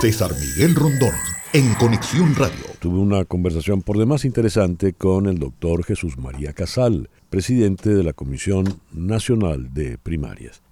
César Miguel Rondón, en Conexión Radio. Tuve una conversación por demás interesante con el doctor Jesús María Casal, presidente de la Comisión Nacional de Primarias.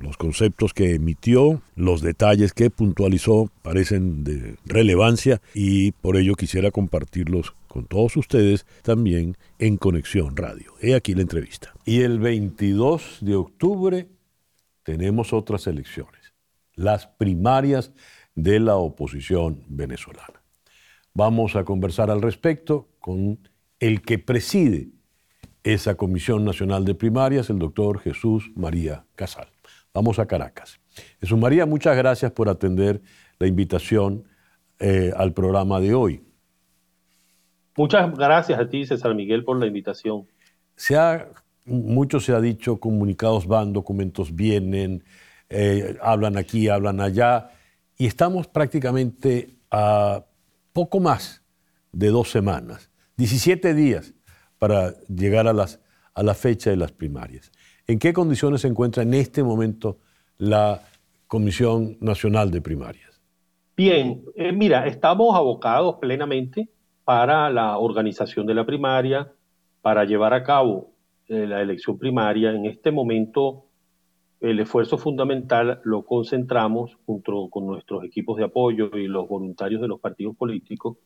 Los conceptos que emitió, los detalles que puntualizó parecen de relevancia y por ello quisiera compartirlos con todos ustedes también en Conexión Radio. He aquí la entrevista. Y el 22 de octubre tenemos otras elecciones, las primarias de la oposición venezolana. Vamos a conversar al respecto con el que preside esa Comisión Nacional de Primarias, el doctor Jesús María Casal. Vamos a Caracas. Jesús María, muchas gracias por atender la invitación eh, al programa de hoy. Muchas gracias a ti, César Miguel, por la invitación. Se ha, mucho se ha dicho, comunicados van, documentos vienen, eh, hablan aquí, hablan allá y estamos prácticamente a poco más de dos semanas, 17 días para llegar a, las, a la fecha de las primarias. ¿En qué condiciones se encuentra en este momento la Comisión Nacional de Primarias? Bien, eh, mira, estamos abocados plenamente para la organización de la primaria, para llevar a cabo eh, la elección primaria. En este momento el esfuerzo fundamental lo concentramos junto con nuestros equipos de apoyo y los voluntarios de los partidos políticos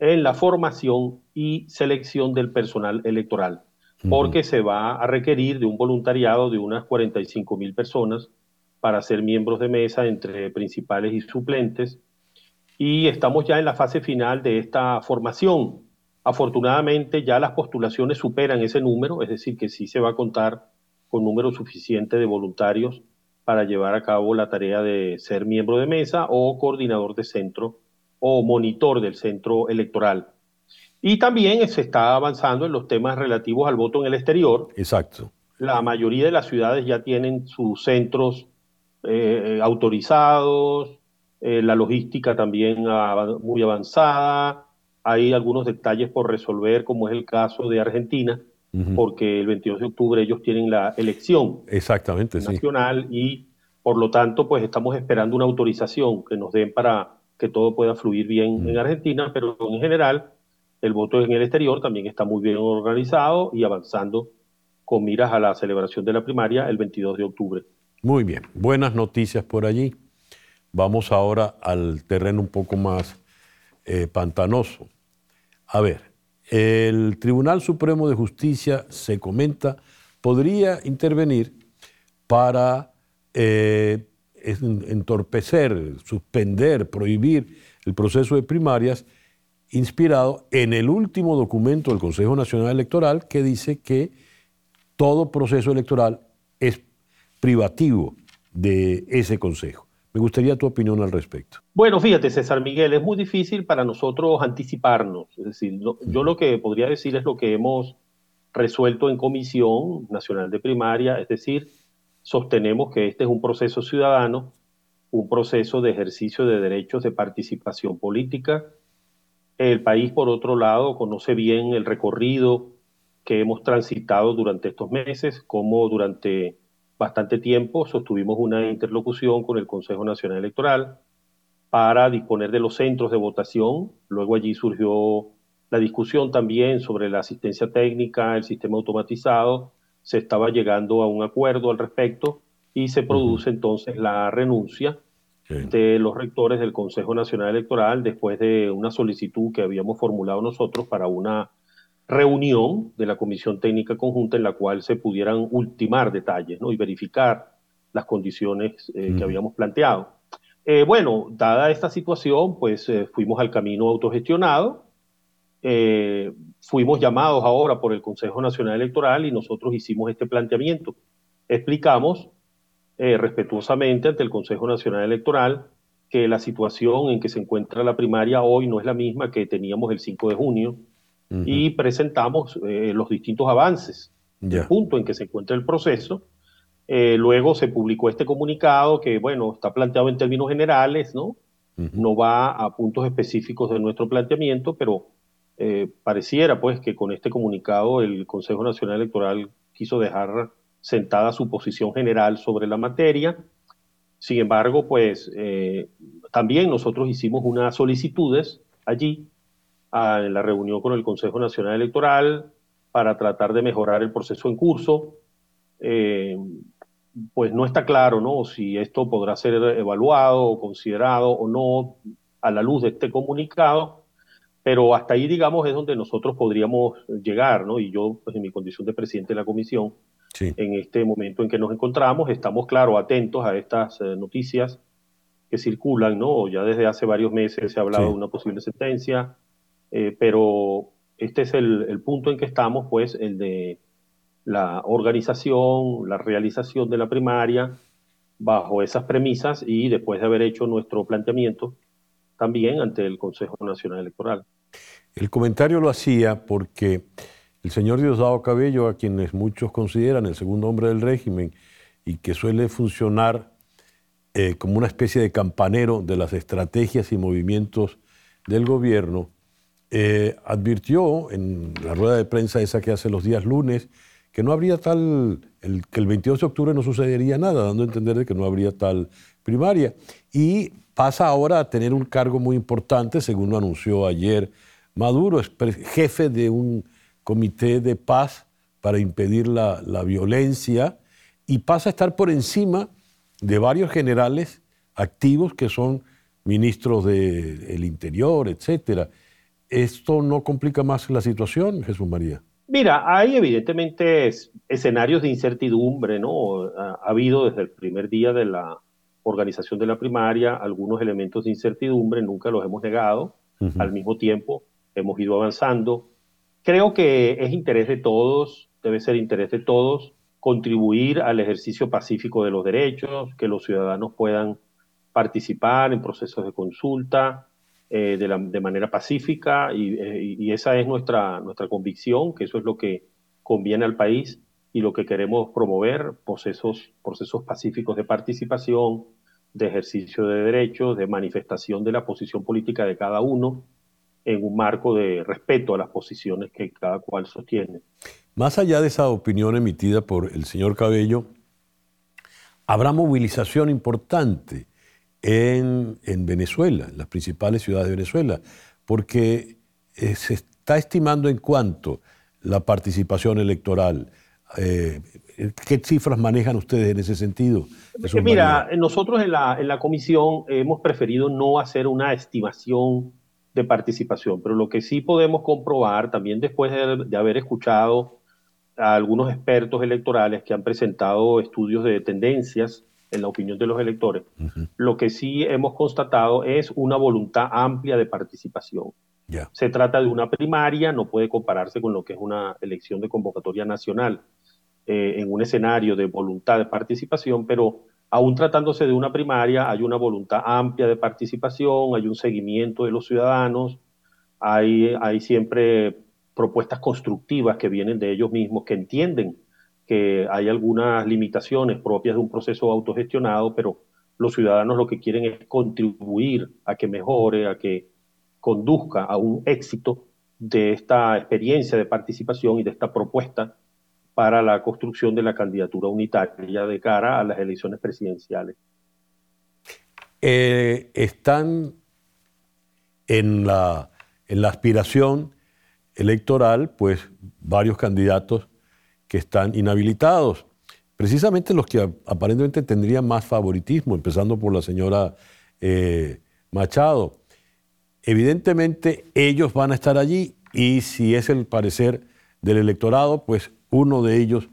en la formación y selección del personal electoral, porque se va a requerir de un voluntariado de unas 45 mil personas para ser miembros de mesa entre principales y suplentes. Y estamos ya en la fase final de esta formación. Afortunadamente ya las postulaciones superan ese número, es decir, que sí se va a contar con número suficiente de voluntarios para llevar a cabo la tarea de ser miembro de mesa o coordinador de centro o monitor del centro electoral. Y también se está avanzando en los temas relativos al voto en el exterior. Exacto. La mayoría de las ciudades ya tienen sus centros eh, autorizados, eh, la logística también muy avanzada, hay algunos detalles por resolver, como es el caso de Argentina, porque el 22 de octubre ellos tienen la elección Exactamente, nacional y por lo tanto pues estamos esperando una autorización que nos den para que todo pueda fluir bien en Argentina, pero en general el voto en el exterior también está muy bien organizado y avanzando con miras a la celebración de la primaria el 22 de octubre. Muy bien, buenas noticias por allí. Vamos ahora al terreno un poco más eh, pantanoso. A ver, el Tribunal Supremo de Justicia, se comenta, podría intervenir para eh, entorpecer, suspender, prohibir el proceso de primarias inspirado en el último documento del Consejo Nacional Electoral que dice que todo proceso electoral es privativo de ese Consejo. Me gustaría tu opinión al respecto. Bueno, fíjate, César Miguel, es muy difícil para nosotros anticiparnos. Es decir, yo lo que podría decir es lo que hemos resuelto en Comisión Nacional de Primaria, es decir, sostenemos que este es un proceso ciudadano, un proceso de ejercicio de derechos de participación política. El país, por otro lado, conoce bien el recorrido que hemos transitado durante estos meses, como durante bastante tiempo sostuvimos una interlocución con el Consejo Nacional Electoral para disponer de los centros de votación. Luego allí surgió la discusión también sobre la asistencia técnica, el sistema automatizado. Se estaba llegando a un acuerdo al respecto y se produce entonces la renuncia de los rectores del Consejo Nacional Electoral después de una solicitud que habíamos formulado nosotros para una reunión de la Comisión Técnica Conjunta en la cual se pudieran ultimar detalles ¿no? y verificar las condiciones eh, que habíamos planteado. Eh, bueno, dada esta situación, pues eh, fuimos al camino autogestionado, fuimos llamados ahora por el Consejo Nacional Electoral y nosotros hicimos este planteamiento. Explicamos respetuosamente ante el Consejo Nacional Electoral que la situación en que se encuentra la primaria hoy no es la misma que teníamos el 5 de junio, y presentamos eh, los distintos avances, el punto en que se encuentra el proceso. Eh, luego se publicó este comunicado que, bueno, está planteado en términos generales, ¿no? No va a puntos específicos de nuestro planteamiento, pero eh, pareciera, pues, que con este comunicado el Consejo Nacional Electoral quiso dejar sentada su posición general sobre la materia. Sin embargo, pues eh, también nosotros hicimos unas solicitudes allí en la reunión con el Consejo Nacional Electoral para tratar de mejorar el proceso en curso. Eh, pues no está claro ¿no? si esto podrá ser evaluado o considerado o no a la luz de este comunicado, pero hasta ahí, digamos, es donde nosotros podríamos llegar, ¿no? Y yo, pues en mi condición de presidente de la comisión, en este momento en que nos encontramos, estamos, claro, atentos a estas eh, noticias que circulan, ¿no? Ya desde hace varios meses se ha hablado de una posible sentencia, eh, pero este es el, punto en que estamos, pues, el de la organización, la realización de la primaria bajo esas premisas y después de haber hecho nuestro planteamiento también ante el Consejo Nacional Electoral. El comentario lo hacía porque el señor Diosdado Cabello, a quienes muchos consideran el segundo hombre del régimen y que suele funcionar eh, como una especie de campanero de las estrategias y movimientos del gobierno, eh, advirtió en la rueda de prensa esa que hace los días lunes que no habría tal, el, que el 22 de octubre no sucedería nada, dando a entender de que no habría tal primaria. Y pasa ahora a tener un cargo muy importante, según lo anunció ayer Maduro, es jefe de un comité de paz para impedir la, la violencia y pasa a estar por encima de varios generales activos que son ministros del Interior, etcétera. ¿Esto no complica más la situación, Jesús María? Mira, hay evidentemente escenarios de incertidumbre, ¿no? Ha, habido desde el primer día de la organización de la primaria algunos elementos de incertidumbre, nunca los hemos negado. Al mismo tiempo, hemos ido avanzando. Creo que es interés de todos, debe ser interés de todos, contribuir al ejercicio pacífico de los derechos, que los ciudadanos puedan participar en procesos de consulta eh, de, manera pacífica eh, y, esa es nuestra, nuestra convicción, que eso es lo que conviene al país y lo que queremos promover, procesos, procesos pacíficos de participación, de ejercicio de derechos, de manifestación de la posición política de cada uno en un marco de respeto a las posiciones que cada cual sostiene. Más allá de esa opinión emitida por el señor Cabello, habrá movilización importante en, Venezuela, en las principales ciudades de Venezuela, porque eh, se está estimando en cuanto la participación electoral. Eh, ¿Qué cifras manejan ustedes en ese sentido? Mira, nosotros en la, en la comisión hemos preferido no hacer una estimación de participación, pero lo que sí podemos comprobar, también después de, haber escuchado a algunos expertos electorales que han presentado estudios de tendencias en la opinión de los electores, lo que sí hemos constatado es una voluntad amplia de participación. Se trata de una primaria, no puede compararse con lo que es una elección de convocatoria nacional eh, en un escenario de voluntad de participación, pero aún tratándose de una primaria, hay una voluntad amplia de participación, hay un seguimiento de los ciudadanos, hay, hay siempre propuestas constructivas que vienen de ellos mismos, que entienden que hay algunas limitaciones propias de un proceso autogestionado, pero los ciudadanos lo que quieren es contribuir a que mejore, a que conduzca a un éxito de esta experiencia de participación y de esta propuesta para la construcción de la candidatura unitaria de cara a las elecciones presidenciales. Eh, están en la, en la aspiración electoral, pues varios candidatos que están inhabilitados, precisamente los que aparentemente tendrían más favoritismo, empezando por la señora eh, Machado. Evidentemente ellos van a estar allí y si es el parecer del electorado, pues uno de ellos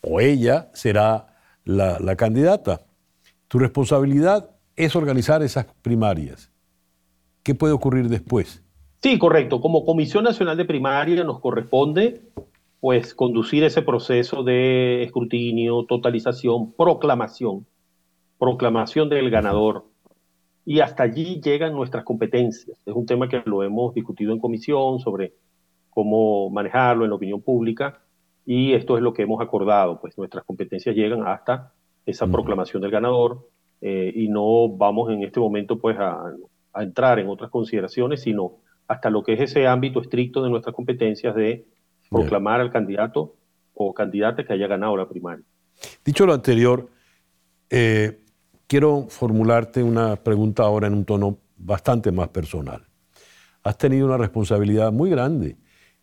o ella será la, candidata. Tu responsabilidad es organizar esas primarias. ¿Qué puede ocurrir después? Sí, correcto. Como Comisión Nacional de Primaria nos corresponde pues conducir ese proceso de escrutinio, totalización, proclamación, proclamación del ganador. Y hasta allí llegan nuestras competencias. Es un tema que lo hemos discutido en comisión sobre cómo manejarlo en la opinión pública y esto es lo que hemos acordado, pues nuestras competencias llegan hasta esa proclamación del ganador eh, y no vamos en este momento pues a, entrar en otras consideraciones, sino hasta lo que es ese ámbito estricto de nuestras competencias de proclamar al candidato o candidata que haya ganado la primaria. Dicho lo anterior, eh, quiero formularte una pregunta ahora en un tono bastante más personal. Has tenido una responsabilidad muy grande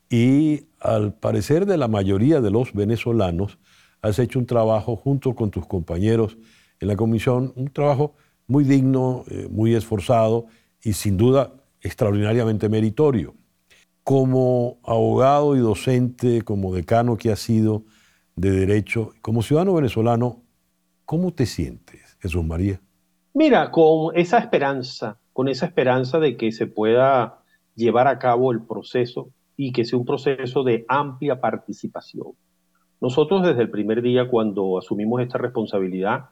y al parecer de la mayoría de los venezolanos has hecho un trabajo junto con tus compañeros en la comisión, un trabajo muy digno, eh, muy esforzado y sin duda extraordinariamente meritorio. Como abogado y docente, como decano que has sido de Derecho, como ciudadano venezolano, ¿cómo te sientes, Jesús María? Mira, con esa esperanza, con esa esperanza de que se pueda llevar a cabo el proceso y que sea un proceso de amplia participación. Nosotros desde el primer día cuando asumimos esta responsabilidad,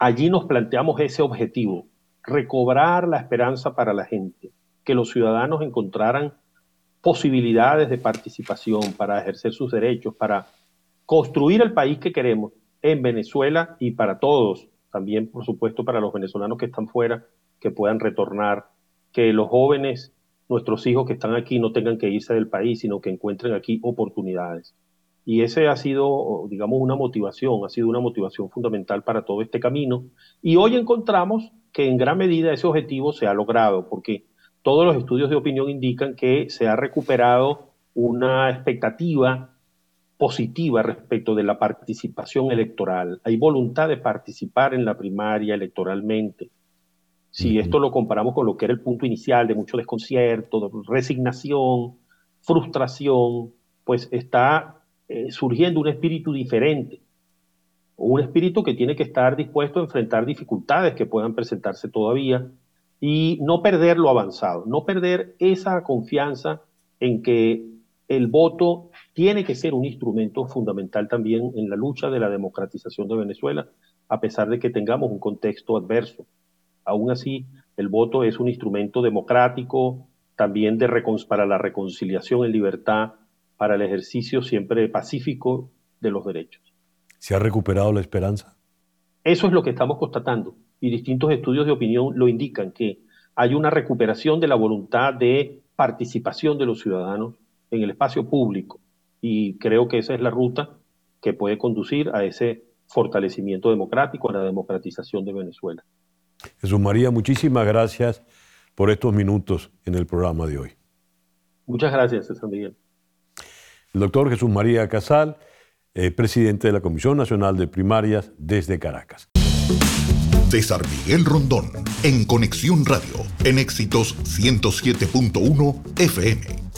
allí nos planteamos ese objetivo, recobrar la esperanza para la gente, que los ciudadanos encontraran posibilidades de participación para ejercer sus derechos, para construir el país que queremos en Venezuela y para todos, también por supuesto para los venezolanos que están fuera, que puedan retornar, que los jóvenes, nuestros hijos que están aquí no tengan que irse del país, sino que encuentren aquí oportunidades. Y ese ha sido, digamos, una motivación, ha sido una motivación fundamental para todo este camino. Y hoy encontramos que en gran medida ese objetivo se ha logrado, porque todos los estudios de opinión indican que se ha recuperado una expectativa positiva respecto de la participación electoral. Hay voluntad de participar en la primaria electoralmente. Si esto lo comparamos con lo que era el punto inicial de mucho desconcierto, resignación, frustración, pues está eh, surgiendo un espíritu diferente, un espíritu que tiene que estar dispuesto a enfrentar dificultades que puedan presentarse todavía y no perder lo avanzado, no perder esa confianza en que el voto tiene que ser un instrumento fundamental también en la lucha de la democratización de Venezuela, a pesar de que tengamos un contexto adverso. Aún así, el voto es un instrumento democrático, también de para la reconciliación en libertad, para el ejercicio siempre pacífico de los derechos. ¿Se ha recuperado la esperanza? Eso es lo que estamos constatando y distintos estudios de opinión lo indican, que hay una recuperación de la voluntad de participación de los ciudadanos en el espacio público y creo que esa es la ruta que puede conducir a ese fortalecimiento democrático, a la democratización de Venezuela. Jesús María, muchísimas gracias por estos minutos en el programa de hoy. Muchas gracias, César Miguel. El doctor Jesús María Casal, eh, presidente de la Comisión Nacional de Primarias desde Caracas. César Miguel Rondón, en Conexión Radio, en Éxitos 107.1 FM.